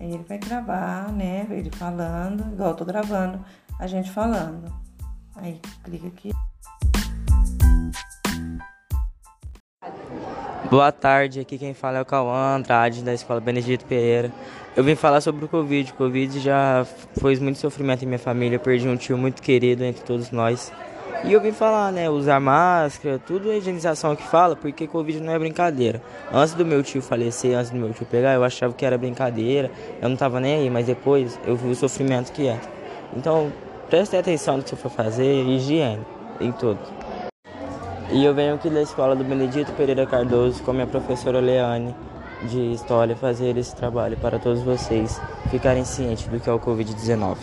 Aí ele vai gravar, né? Ele falando, igual eu tô gravando, a gente falando. Aí clica aqui. Boa tarde, aqui quem fala é o Cauã Andrade, da Escola Benedito Pereira. Eu vim falar sobre o Covid. O Covid já foi muito sofrimento em minha família, eu perdi um tio muito querido entre todos nós. E eu vim falar, né, usar máscara, tudo é higienização que fala, porque Covid não é brincadeira. Antes do meu tio falecer, antes do meu tio pegar, eu achava que era brincadeira, eu não tava nem aí, mas depois eu vi o sofrimento que é. Então, preste atenção no que você for fazer, higiene em tudo. E eu venho aqui da escola do Benedito Pereira Cardoso com minha professora Leane de História fazer esse trabalho para todos vocês ficarem cientes do que é o Covid-19.